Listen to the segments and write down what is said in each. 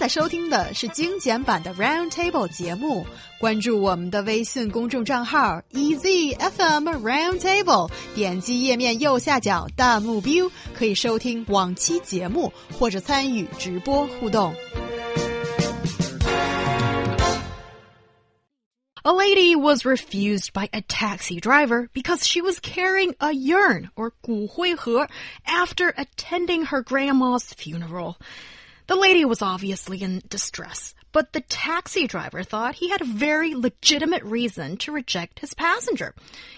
在收听的是精简版的 Round Table 节目。关注我们的微信公众账号 EZFM Round Table，点击页面右下角弹幕 view，可以收听往期节目或者参与直播互动。A lady was refused by a taxi driver because she was carrying a urn or 骨灰盒 after attending her grandma's funeral. The lady was obviously in distress, but the taxi driver thought he had a very legitimate reason to reject his passenger.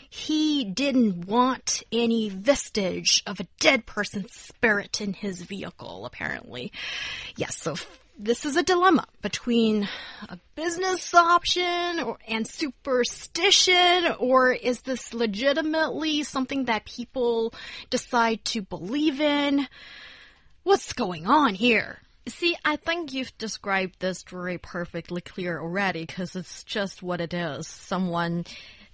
He didn't want any vestige of a dead person's spirit in his vehicle, apparently. Yes, so this is a dilemma between a business option or, and superstition, or is this legitimately something that people decide to believe in? What's going on here? See, I think you've described this story perfectly clear already because it's just what it is. Someone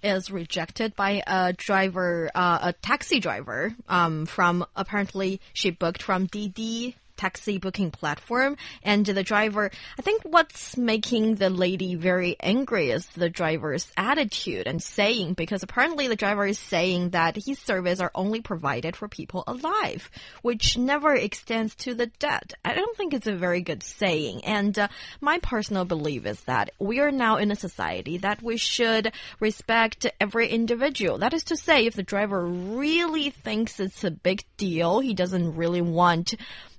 is rejected by a driver, uh, a taxi driver, um, from apparently she booked from Didi taxi booking platform. And the driver, I think what's making the lady very angry is the driver's attitude and saying, because apparently the driver is saying that his service are only provided for people alive, which never extends to the dead. I don't think it's a very good saying. And uh, my personal belief is that we are now in a society that we should respect every individual. That is to say, if the driver really thinks it's a big deal, he doesn't really want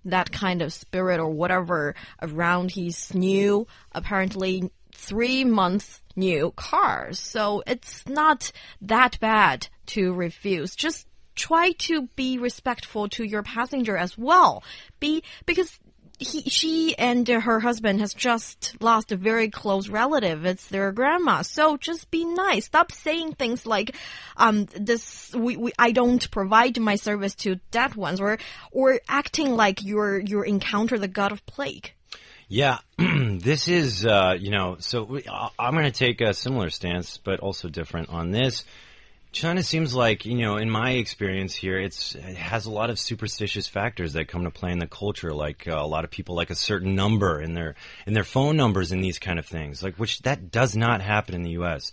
that kind of spirit or whatever around his new, apparently three month new car. So it's not that bad to refuse. Just try to be respectful to your passenger as well. Be, because he, she and her husband has just lost a very close relative. It's their grandma. So just be nice. Stop saying things like, um, this, we, we, I don't provide my service to dead ones or, or acting like you're, you're encounter the god of plague. Yeah, this is, uh, you know, so I'm going to take a similar stance, but also different on this. China seems like, you know, in my experience here, it's it has a lot of superstitious factors that come to play in the culture. Like uh, a lot of people like a certain number in their in their phone numbers and these kind of things. Like which that does not happen in the U.S.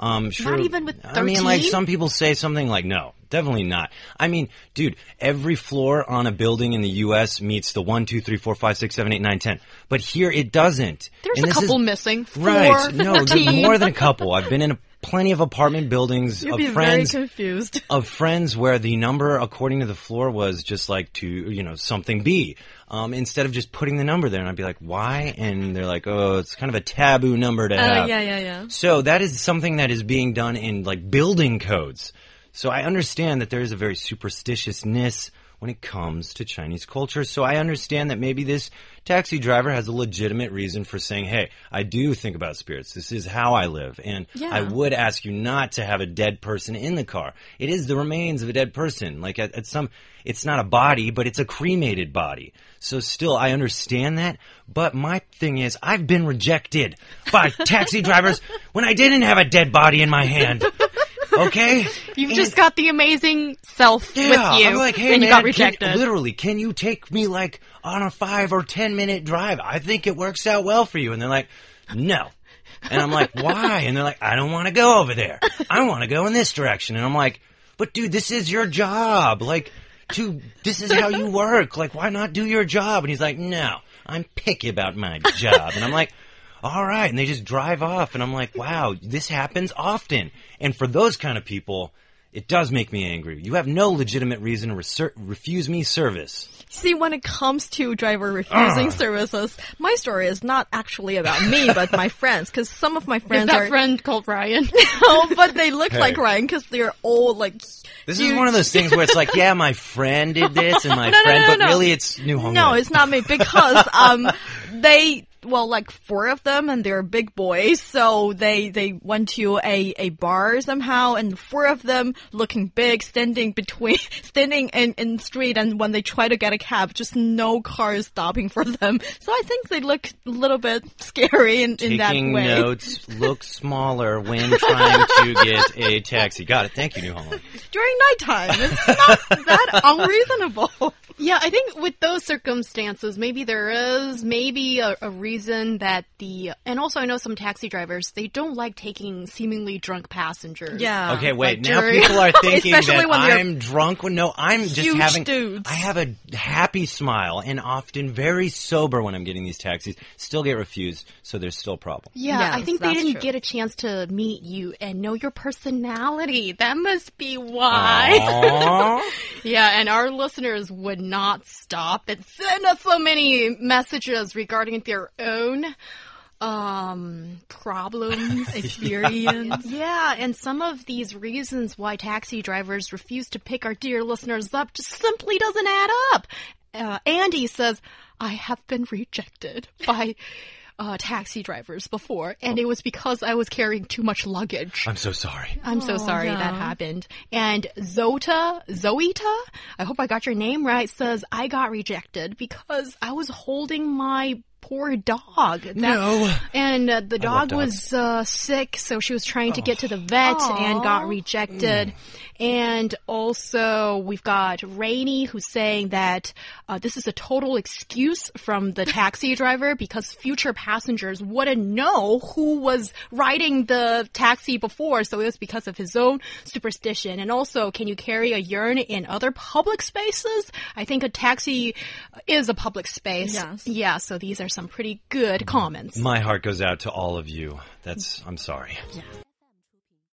Um, sure, not even with 13? I mean, like some people say something like, no, definitely not. I mean, dude, every floor on a building in the U.S. meets the one, two, three, four, five, six, seven, eight, nine, ten. But here it doesn't. There's and a couple is, missing. Four, right? No, more than a couple. I've been in a plenty of apartment buildings You'd of be friends very confused. of friends where the number according to the floor was just like to you know something B. Um, instead of just putting the number there, and I'd be like, "Why?" And they're like, "Oh, it's kind of a taboo number to uh, have." Yeah, yeah, yeah. So that is something that is being done in like building codes. So I understand that there is a very superstitiousness when it comes to Chinese culture. So I understand that maybe this taxi driver has a legitimate reason for saying, hey, I do think about spirits. This is how I live. And yeah. I would ask you not to have a dead person in the car. It is the remains of a dead person. Like at, at some, it's not a body, but it's a cremated body. So still, I understand that. But my thing is, I've been rejected by taxi drivers when I didn't have a dead body in my hand. Okay? You've and just got the amazing self yeah, with you. I'm like, hey, and man, you got rejected. Can, literally, can you take me like on a five or ten minute drive? I think it works out well for you. And they're like, no. And I'm like, why? And they're like, I don't want to go over there. I want to go in this direction. And I'm like, but dude, this is your job. Like, to this is how you work. Like, why not do your job? And he's like, no, I'm picky about my job. And I'm like, all right. And they just drive off. And I'm like, wow, this happens often. And for those kind of people, it does make me angry. You have no legitimate reason to refuse me service. See, when it comes to driver refusing uh. services, my story is not actually about me, but my friends. Because some of my friends is that are friend called Ryan. no, but they look hey. like Ryan because they're all like. This huge. is one of those things where it's like, yeah, my friend did this, and my no, friend, no, no, but really it's New Hong. No, it's not me because um they well, like four of them, and they're big boys. So they they went to a a bar somehow, and four of them looking big, standing between standing in in street, and when they try to get a cab, just no cars stopping for them. So I think they look a little bit scary in, in that Taking way. notes, look smaller when trying to get a taxi. Got it. Thank you, New Holland. During nighttime, it's not that unreasonable. Yeah, I think with those circumstances, maybe there is maybe a, a reason that the and also I know some taxi drivers they don't like taking seemingly drunk passengers. Yeah. Okay, wait. like now during- people are thinking Especially that when I'm drunk. Well, No, I'm just huge having. dudes. I have a happy smile and often very sober when I'm getting these taxis. Still get refused, so there's still a problem. Yeah, I think they didn't true. get a chance to meet you and know your personality. That must be why. Yeah, and our listeners would not stop and send us so many messages regarding their own um problems Experience. yeah and some of these reasons why taxi drivers refuse to pick our dear listeners up just simply doesn't add up uh, andy says i have been rejected by uh, taxi drivers before and it was because i was carrying too much luggage I'm so sorry. I'm so sorry yeah. that happened. And Zota, Zoeta, I hope I got your name right, says I got rejected because I was holding my poor dog. That- No. And uh, the dog was uh, sick, so she was trying to get to the vet and got rejected. And also, we've got Rainey who's saying that uh, this is a total excuse from the taxi driver because future passengers wouldn't know who was riding the taxi before, so it was because of his own superstition. And also, can you carry a urn in other public spaces? I think a taxi is a public space. Yes. Yeah, so these are some pretty good comments. My heart goes out to all of you. That's. I'm sorry. Yeah.